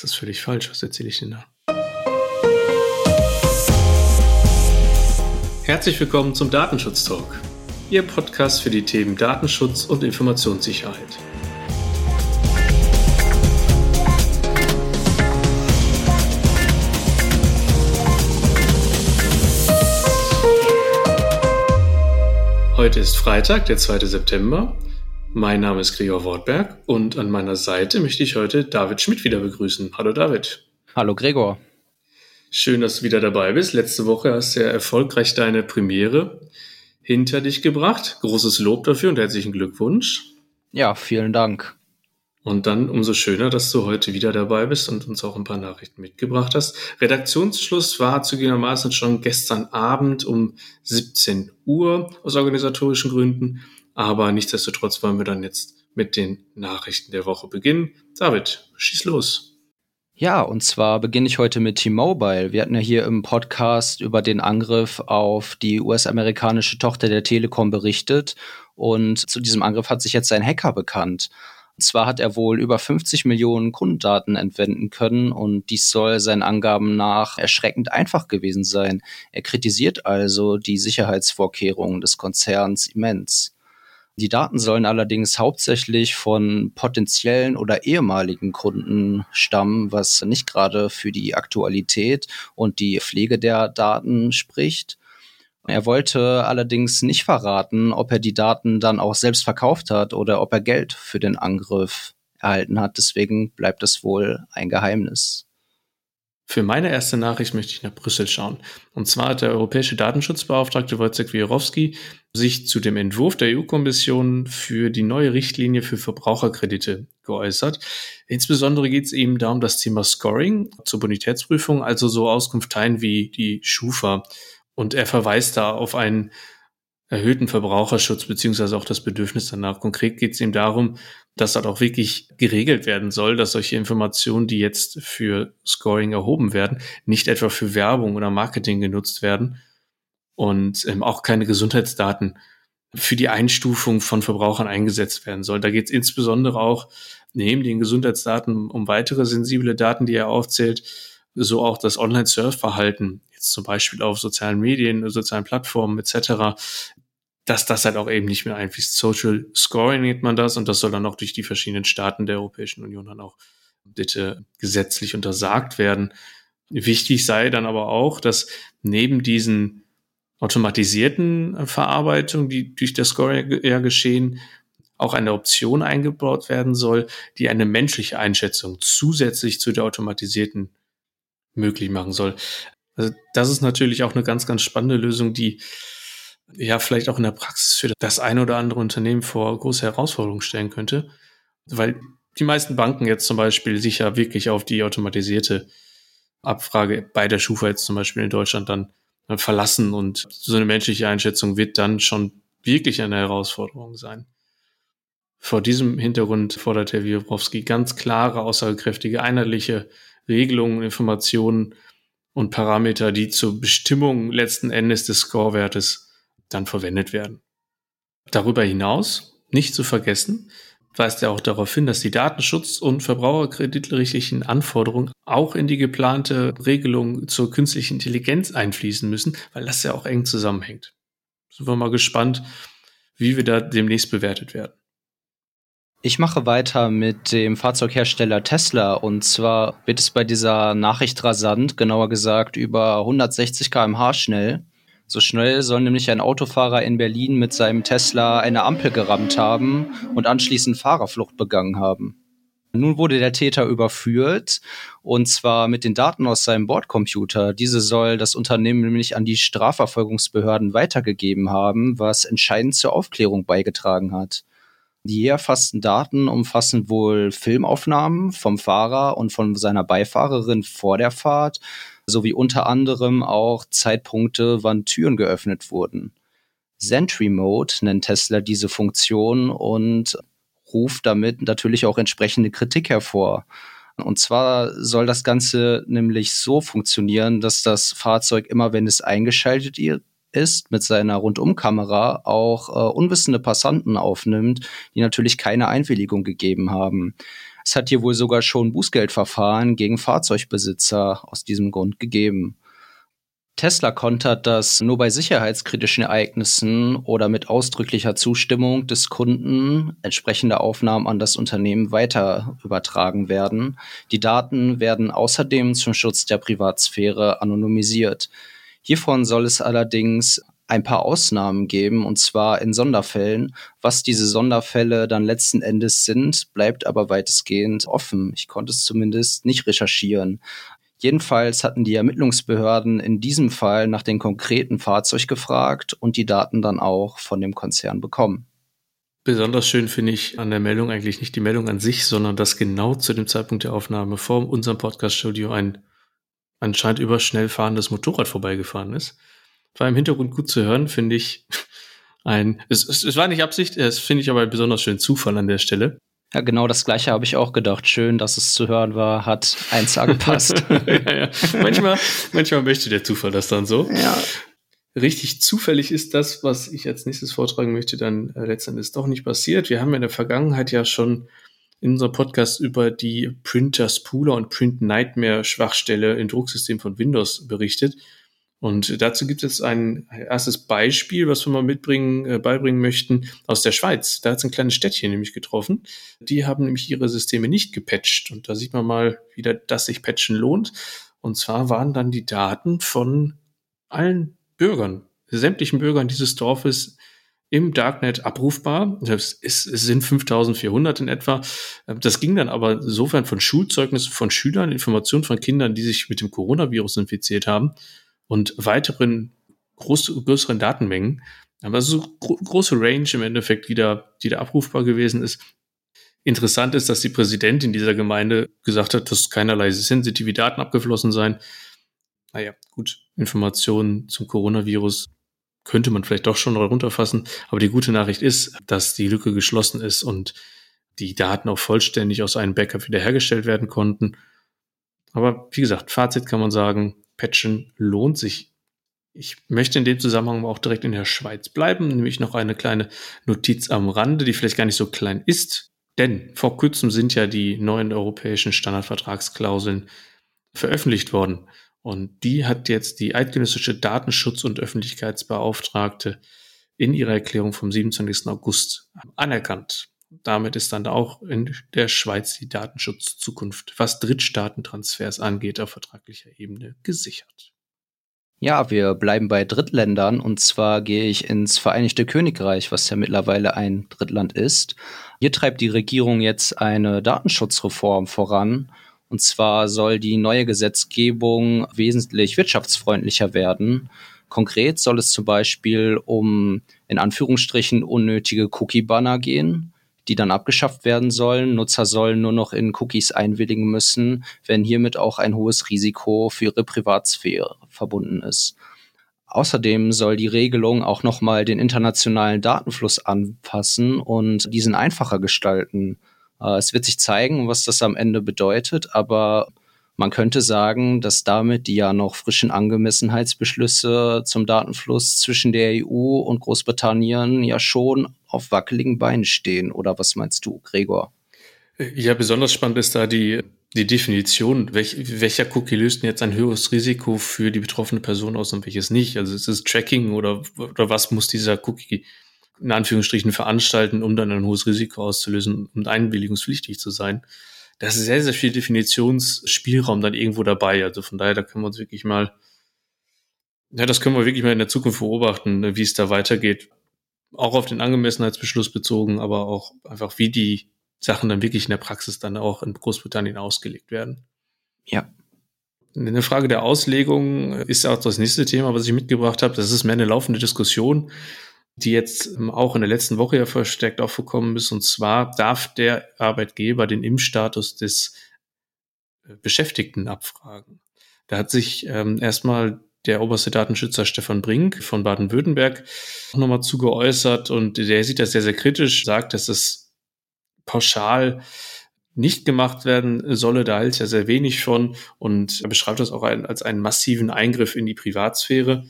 Das ist völlig falsch. Was erzähle ich denn da? Herzlich willkommen zum Datenschutz Talk, Ihr Podcast für die Themen Datenschutz und Informationssicherheit. Heute ist Freitag, der 2. September. Mein Name ist Gregor Wortberg und an meiner Seite möchte ich heute David Schmidt wieder begrüßen. Hallo David. Hallo Gregor. Schön, dass du wieder dabei bist. Letzte Woche hast du ja erfolgreich deine Premiere hinter dich gebracht. Großes Lob dafür und herzlichen Glückwunsch. Ja, vielen Dank. Und dann umso schöner, dass du heute wieder dabei bist und uns auch ein paar Nachrichten mitgebracht hast. Redaktionsschluss war zugegebenermaßen schon gestern Abend um 17 Uhr aus organisatorischen Gründen. Aber nichtsdestotrotz wollen wir dann jetzt mit den Nachrichten der Woche beginnen. David, schieß los. Ja, und zwar beginne ich heute mit T-Mobile. Wir hatten ja hier im Podcast über den Angriff auf die US-amerikanische Tochter der Telekom berichtet. Und zu diesem Angriff hat sich jetzt ein Hacker bekannt. Und zwar hat er wohl über 50 Millionen Kundendaten entwenden können und dies soll seinen Angaben nach erschreckend einfach gewesen sein. Er kritisiert also die Sicherheitsvorkehrungen des Konzerns immens. Die Daten sollen allerdings hauptsächlich von potenziellen oder ehemaligen Kunden stammen, was nicht gerade für die Aktualität und die Pflege der Daten spricht. Er wollte allerdings nicht verraten, ob er die Daten dann auch selbst verkauft hat oder ob er Geld für den Angriff erhalten hat. Deswegen bleibt es wohl ein Geheimnis. Für meine erste Nachricht möchte ich nach Brüssel schauen. Und zwar hat der europäische Datenschutzbeauftragte Wojciech Wierowski sich zu dem Entwurf der EU-Kommission für die neue Richtlinie für Verbraucherkredite geäußert. Insbesondere geht es ihm darum, das Thema Scoring zur Bonitätsprüfung, also so Auskunfteien wie die Schufa. Und er verweist da auf einen erhöhten Verbraucherschutz beziehungsweise auch das Bedürfnis danach. Konkret geht es ihm darum, dass das auch wirklich geregelt werden soll, dass solche Informationen, die jetzt für Scoring erhoben werden, nicht etwa für Werbung oder Marketing genutzt werden und ähm, auch keine Gesundheitsdaten für die Einstufung von Verbrauchern eingesetzt werden soll. Da geht es insbesondere auch neben den Gesundheitsdaten um weitere sensible Daten, die er aufzählt, so auch das Online-Surf-Verhalten, jetzt zum Beispiel auf sozialen Medien, sozialen Plattformen etc., dass das halt auch eben nicht mehr einfließt. Social Scoring nennt man das und das soll dann auch durch die verschiedenen Staaten der Europäischen Union dann auch bitte gesetzlich untersagt werden. Wichtig sei dann aber auch, dass neben diesen automatisierten Verarbeitungen, die durch das Scoring ja geschehen, auch eine Option eingebaut werden soll, die eine menschliche Einschätzung zusätzlich zu der automatisierten möglich machen soll. Also das ist natürlich auch eine ganz, ganz spannende Lösung, die ja vielleicht auch in der Praxis für das ein oder andere Unternehmen vor große Herausforderungen stellen könnte, weil die meisten Banken jetzt zum Beispiel sich ja wirklich auf die automatisierte Abfrage bei der Schufa jetzt zum Beispiel in Deutschland dann verlassen und so eine menschliche Einschätzung wird dann schon wirklich eine Herausforderung sein. Vor diesem Hintergrund fordert Herr Wiebrowski ganz klare, aussagekräftige, einheitliche Regelungen, Informationen und Parameter, die zur Bestimmung letzten Endes des Scorewertes dann verwendet werden. Darüber hinaus, nicht zu vergessen, weist er auch darauf hin, dass die Datenschutz- und verbraucherkreditrechtlichen Anforderungen auch in die geplante Regelung zur künstlichen Intelligenz einfließen müssen, weil das ja auch eng zusammenhängt. Sind wir mal gespannt, wie wir da demnächst bewertet werden. Ich mache weiter mit dem Fahrzeughersteller Tesla und zwar wird es bei dieser Nachricht rasant, genauer gesagt über 160 km/h schnell. So schnell soll nämlich ein Autofahrer in Berlin mit seinem Tesla eine Ampel gerammt haben und anschließend Fahrerflucht begangen haben. Nun wurde der Täter überführt und zwar mit den Daten aus seinem Bordcomputer. Diese soll das Unternehmen nämlich an die Strafverfolgungsbehörden weitergegeben haben, was entscheidend zur Aufklärung beigetragen hat. Die erfassten Daten umfassen wohl Filmaufnahmen vom Fahrer und von seiner Beifahrerin vor der Fahrt sowie unter anderem auch Zeitpunkte, wann Türen geöffnet wurden. Sentry Mode nennt Tesla diese Funktion und ruft damit natürlich auch entsprechende Kritik hervor. Und zwar soll das Ganze nämlich so funktionieren, dass das Fahrzeug immer, wenn es eingeschaltet ist, mit seiner Rundumkamera auch äh, unwissende Passanten aufnimmt, die natürlich keine Einwilligung gegeben haben. Es hat hier wohl sogar schon Bußgeldverfahren gegen Fahrzeugbesitzer aus diesem Grund gegeben. Tesla kontert das nur bei sicherheitskritischen Ereignissen oder mit ausdrücklicher Zustimmung des Kunden entsprechende Aufnahmen an das Unternehmen weiter übertragen werden. Die Daten werden außerdem zum Schutz der Privatsphäre anonymisiert. Hiervon soll es allerdings ein paar Ausnahmen geben, und zwar in Sonderfällen. Was diese Sonderfälle dann letzten Endes sind, bleibt aber weitestgehend offen. Ich konnte es zumindest nicht recherchieren. Jedenfalls hatten die Ermittlungsbehörden in diesem Fall nach dem konkreten Fahrzeug gefragt und die Daten dann auch von dem Konzern bekommen. Besonders schön finde ich an der Meldung eigentlich nicht die Meldung an sich, sondern dass genau zu dem Zeitpunkt der Aufnahme vor unserem Podcast-Studio ein anscheinend überschnell fahrendes Motorrad vorbeigefahren ist. War im Hintergrund gut zu hören, finde ich ein, es, es, es war nicht Absicht, es finde ich aber ein besonders schönen Zufall an der Stelle. Ja, genau das gleiche habe ich auch gedacht. Schön, dass es zu hören war, hat eins angepasst. ja, ja. Manchmal, manchmal möchte der Zufall das dann so. Ja. Richtig zufällig ist das, was ich als nächstes vortragen möchte, dann äh, letztendlich doch nicht passiert. Wir haben in der Vergangenheit ja schon in unserem Podcast über die Printer Spooler und Print Nightmare Schwachstelle im Drucksystem von Windows berichtet. Und dazu gibt es ein erstes Beispiel, was wir mal mitbringen, äh, beibringen möchten, aus der Schweiz. Da hat es ein kleines Städtchen nämlich getroffen. Die haben nämlich ihre Systeme nicht gepatcht. Und da sieht man mal wieder, dass sich Patchen lohnt. Und zwar waren dann die Daten von allen Bürgern, sämtlichen Bürgern dieses Dorfes im Darknet abrufbar. Es, es sind 5400 in etwa. Das ging dann aber insofern von Schulzeugnissen von Schülern, Informationen von Kindern, die sich mit dem Coronavirus infiziert haben und weiteren groß, größeren Datenmengen. Aber so gro große Range im Endeffekt, die da, die da abrufbar gewesen ist. Interessant ist, dass die Präsidentin dieser Gemeinde gesagt hat, dass keinerlei sensitive Daten abgeflossen seien. Naja, gut, Informationen zum Coronavirus könnte man vielleicht doch schon runterfassen. Aber die gute Nachricht ist, dass die Lücke geschlossen ist und die Daten auch vollständig aus einem Backup wiederhergestellt werden konnten. Aber wie gesagt, Fazit kann man sagen, Patchen lohnt sich. Ich möchte in dem Zusammenhang auch direkt in der Schweiz bleiben, nämlich noch eine kleine Notiz am Rande, die vielleicht gar nicht so klein ist. Denn vor kurzem sind ja die neuen europäischen Standardvertragsklauseln veröffentlicht worden. Und die hat jetzt die eidgenössische Datenschutz- und Öffentlichkeitsbeauftragte in ihrer Erklärung vom 27. August anerkannt. Damit ist dann auch in der Schweiz die Datenschutzzukunft, was Drittstaatentransfers angeht, auf vertraglicher Ebene gesichert. Ja, wir bleiben bei Drittländern und zwar gehe ich ins Vereinigte Königreich, was ja mittlerweile ein Drittland ist. Hier treibt die Regierung jetzt eine Datenschutzreform voran. Und zwar soll die neue Gesetzgebung wesentlich wirtschaftsfreundlicher werden. Konkret soll es zum Beispiel um in Anführungsstrichen unnötige Cookie-Banner gehen die dann abgeschafft werden sollen. Nutzer sollen nur noch in Cookies einwilligen müssen, wenn hiermit auch ein hohes Risiko für ihre Privatsphäre verbunden ist. Außerdem soll die Regelung auch nochmal den internationalen Datenfluss anpassen und diesen einfacher gestalten. Äh, es wird sich zeigen, was das am Ende bedeutet, aber man könnte sagen, dass damit die ja noch frischen Angemessenheitsbeschlüsse zum Datenfluss zwischen der EU und Großbritannien ja schon auf wackeligen Beinen stehen. Oder was meinst du, Gregor? Ja, besonders spannend ist da die, die Definition, welch, welcher Cookie löst denn jetzt ein höheres Risiko für die betroffene Person aus und welches nicht. Also ist es Tracking oder, oder was muss dieser Cookie in Anführungsstrichen veranstalten, um dann ein hohes Risiko auszulösen und einwilligungspflichtig zu sein da ist sehr, sehr viel Definitionsspielraum dann irgendwo dabei. Also von daher, da können wir uns wirklich mal, ja, das können wir wirklich mal in der Zukunft beobachten, ne, wie es da weitergeht. Auch auf den Angemessenheitsbeschluss bezogen, aber auch einfach, wie die Sachen dann wirklich in der Praxis dann auch in Großbritannien ausgelegt werden. Ja. Eine Frage der Auslegung ist auch das nächste Thema, was ich mitgebracht habe. Das ist mehr eine laufende Diskussion die jetzt ähm, auch in der letzten Woche ja verstärkt aufgekommen ist. Und zwar darf der Arbeitgeber den Impfstatus des äh, Beschäftigten abfragen. Da hat sich ähm, erstmal der oberste Datenschützer Stefan Brink von Baden-Württemberg nochmal zu geäußert und der sieht das sehr, sehr kritisch, sagt, dass es pauschal nicht gemacht werden solle. Da hält ja sehr wenig von und er beschreibt das auch als einen massiven Eingriff in die Privatsphäre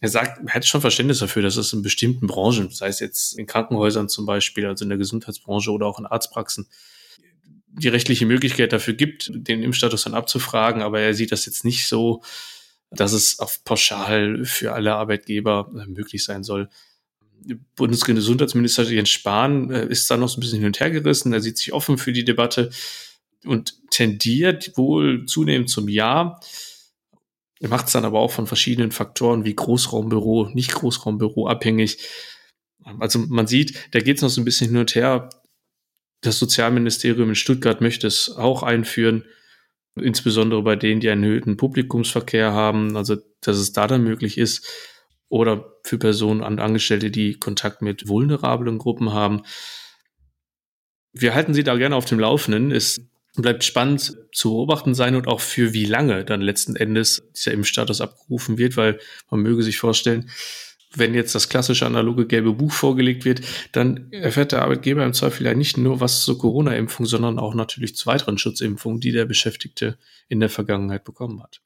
er sagt, er hat schon Verständnis dafür, dass es in bestimmten Branchen, sei es jetzt in Krankenhäusern zum Beispiel, also in der Gesundheitsbranche oder auch in Arztpraxen, die rechtliche Möglichkeit dafür gibt, den Impfstatus dann abzufragen, aber er sieht das jetzt nicht so, dass es auf pauschal für alle Arbeitgeber äh, möglich sein soll. Bundesgesundheitsminister Jens Spahn äh, ist da noch so ein bisschen hin und her gerissen. Er sieht sich offen für die Debatte und tendiert wohl zunehmend zum Ja. Er macht es dann aber auch von verschiedenen Faktoren wie Großraumbüro, nicht Großraumbüro abhängig. Also man sieht, da geht es noch so ein bisschen hin und her. Das Sozialministerium in Stuttgart möchte es auch einführen, insbesondere bei denen, die einen erhöhten Publikumsverkehr haben, also dass es da dann möglich ist. Oder für Personen und Angestellte, die Kontakt mit vulnerablen Gruppen haben. Wir halten Sie da gerne auf dem Laufenden. Es bleibt spannend zu beobachten sein und auch für wie lange dann letzten Endes dieser Impfstatus abgerufen wird, weil man möge sich vorstellen, wenn jetzt das klassische analoge gelbe Buch vorgelegt wird, dann erfährt der Arbeitgeber im Zweifel ja nicht nur was zur Corona-Impfung, sondern auch natürlich zu weiteren Schutzimpfungen, die der Beschäftigte in der Vergangenheit bekommen hat.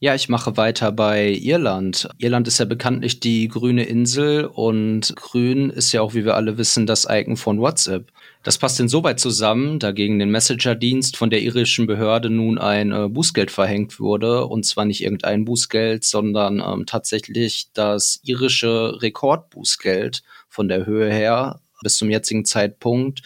Ja, ich mache weiter bei Irland. Irland ist ja bekanntlich die grüne Insel und grün ist ja auch, wie wir alle wissen, das Icon von WhatsApp. Das passt insoweit zusammen, da gegen den Messenger-Dienst von der irischen Behörde nun ein äh, Bußgeld verhängt wurde. Und zwar nicht irgendein Bußgeld, sondern ähm, tatsächlich das irische Rekordbußgeld von der Höhe her bis zum jetzigen Zeitpunkt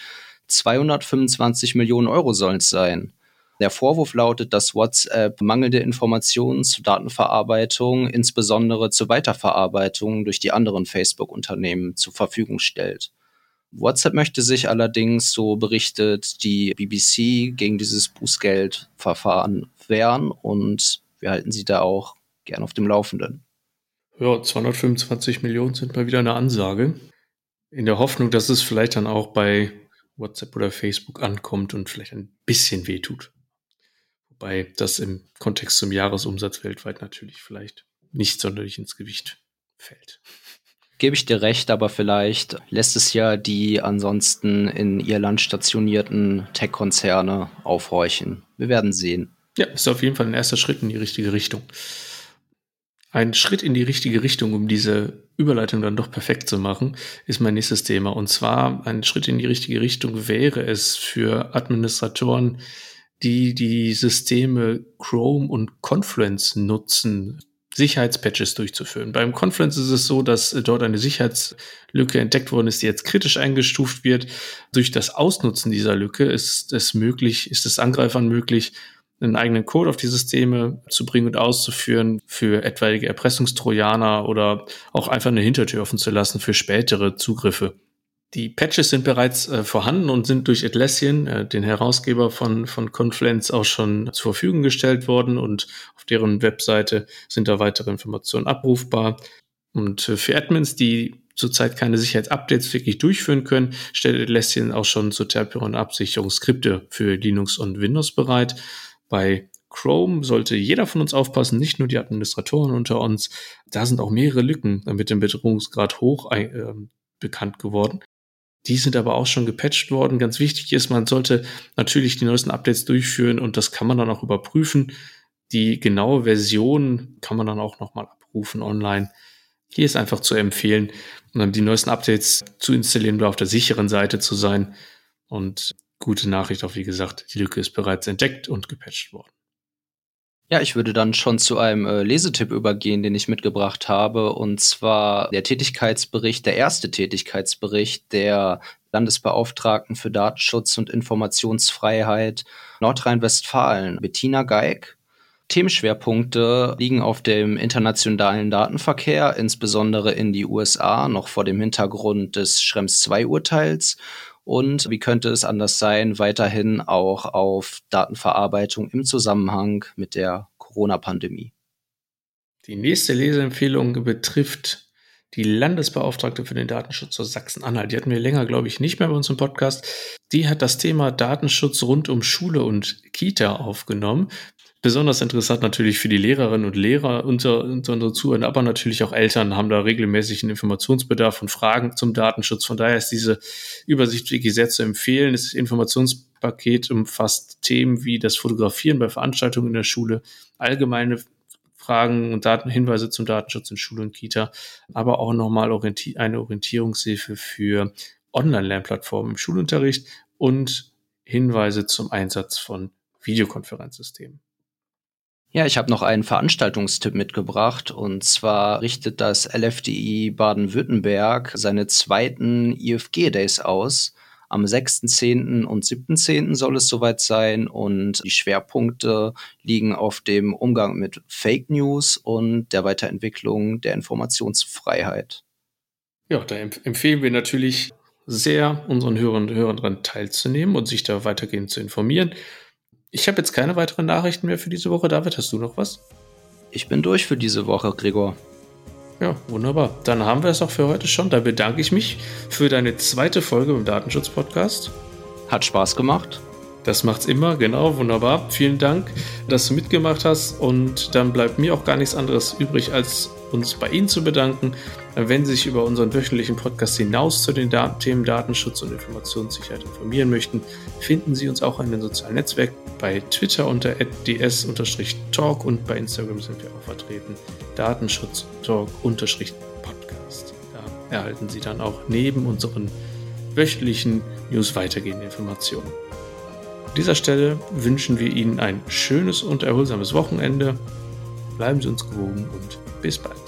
225 Millionen Euro sollen es sein. Der Vorwurf lautet, dass WhatsApp mangelnde Informationen zur Datenverarbeitung, insbesondere zur Weiterverarbeitung durch die anderen Facebook-Unternehmen zur Verfügung stellt. WhatsApp möchte sich allerdings, so berichtet die BBC, gegen dieses Bußgeldverfahren wehren und wir halten sie da auch gern auf dem Laufenden. Ja, 225 Millionen sind mal wieder eine Ansage. In der Hoffnung, dass es vielleicht dann auch bei WhatsApp oder Facebook ankommt und vielleicht ein bisschen wehtut. Wobei das im Kontext zum Jahresumsatz weltweit natürlich vielleicht nicht sonderlich ins Gewicht fällt. Gebe ich dir recht, aber vielleicht lässt es ja die ansonsten in Irland stationierten Tech-Konzerne aufhorchen. Wir werden sehen. Ja, ist auf jeden Fall ein erster Schritt in die richtige Richtung. Ein Schritt in die richtige Richtung, um diese Überleitung dann doch perfekt zu machen, ist mein nächstes Thema. Und zwar ein Schritt in die richtige Richtung wäre es für Administratoren, die die Systeme Chrome und Confluence nutzen, Sicherheitspatches durchzuführen. Beim Confluence ist es so, dass dort eine Sicherheitslücke entdeckt worden ist, die jetzt kritisch eingestuft wird. Durch das Ausnutzen dieser Lücke ist es möglich, ist es Angreifern möglich, einen eigenen Code auf die Systeme zu bringen und auszuführen für etwaige Erpressungstrojaner oder auch einfach eine Hintertür offen zu lassen für spätere Zugriffe. Die Patches sind bereits äh, vorhanden und sind durch Atlassian, äh, den Herausgeber von, von Confluence, auch schon zur Verfügung gestellt worden und auf deren Webseite sind da weitere Informationen abrufbar. Und äh, für Admins, die zurzeit keine Sicherheitsupdates wirklich durchführen können, stellt Atlassian auch schon zur Terpion-Absicherung Skripte für Linux und Windows bereit. Bei Chrome sollte jeder von uns aufpassen, nicht nur die Administratoren unter uns. Da sind auch mehrere Lücken mit dem Bedrohungsgrad hoch äh, bekannt geworden. Die sind aber auch schon gepatcht worden. Ganz wichtig ist, man sollte natürlich die neuesten Updates durchführen und das kann man dann auch überprüfen. Die genaue Version kann man dann auch nochmal abrufen online. Hier ist einfach zu empfehlen, die neuesten Updates zu installieren oder auf der sicheren Seite zu sein. Und gute Nachricht auch, wie gesagt, die Lücke ist bereits entdeckt und gepatcht worden. Ja, ich würde dann schon zu einem äh, Lesetipp übergehen, den ich mitgebracht habe, und zwar der Tätigkeitsbericht, der erste Tätigkeitsbericht der Landesbeauftragten für Datenschutz und Informationsfreiheit Nordrhein-Westfalen, Bettina Geig. Themenschwerpunkte liegen auf dem internationalen Datenverkehr, insbesondere in die USA, noch vor dem Hintergrund des Schrems II-Urteils und wie könnte es anders sein, weiterhin auch auf Datenverarbeitung im Zusammenhang mit der Corona-Pandemie. Die nächste Leseempfehlung betrifft die Landesbeauftragte für den Datenschutz aus Sachsen-Anhalt. Die hatten wir länger, glaube ich, nicht mehr bei uns im Podcast. Die hat das Thema Datenschutz rund um Schule und Kita aufgenommen. Besonders interessant natürlich für die Lehrerinnen und Lehrer unter, unter unseren Zuhörern, aber natürlich auch Eltern haben da regelmäßig einen Informationsbedarf und Fragen zum Datenschutz. Von daher ist diese Übersicht wirklich sehr zu empfehlen. Das Informationspaket umfasst Themen wie das Fotografieren bei Veranstaltungen in der Schule, allgemeine Fragen und Daten, Hinweise zum Datenschutz in Schule und Kita, aber auch nochmal orienti eine Orientierungshilfe für Online-Lernplattformen im Schulunterricht und Hinweise zum Einsatz von Videokonferenzsystemen. Ja, ich habe noch einen Veranstaltungstipp mitgebracht und zwar richtet das LFDI Baden-Württemberg seine zweiten IFG Days aus. Am 6.10. und 7.10. soll es soweit sein und die Schwerpunkte liegen auf dem Umgang mit Fake News und der Weiterentwicklung der Informationsfreiheit. Ja, da empfehlen wir natürlich sehr, unseren Hörern und Hörern teilzunehmen und sich da weitergehend zu informieren. Ich habe jetzt keine weiteren Nachrichten mehr für diese Woche. David, hast du noch was? Ich bin durch für diese Woche, Gregor. Ja, wunderbar. Dann haben wir es auch für heute schon. Da bedanke ich mich für deine zweite Folge im Datenschutz-Podcast. Hat Spaß gemacht. Das macht's immer, genau, wunderbar. Vielen Dank, dass du mitgemacht hast. Und dann bleibt mir auch gar nichts anderes übrig, als uns bei Ihnen zu bedanken. Wenn Sie sich über unseren wöchentlichen Podcast hinaus zu den Themen Datenschutz und Informationssicherheit informieren möchten, finden Sie uns auch in den sozialen Netzwerken bei Twitter unter ds-talk und bei Instagram sind wir auch vertreten. Datenschutz Talk-Podcast. Da erhalten Sie dann auch neben unseren wöchentlichen News weitergehende Informationen. An dieser Stelle wünschen wir Ihnen ein schönes und erholsames Wochenende. Bleiben Sie uns gewogen und bis bald.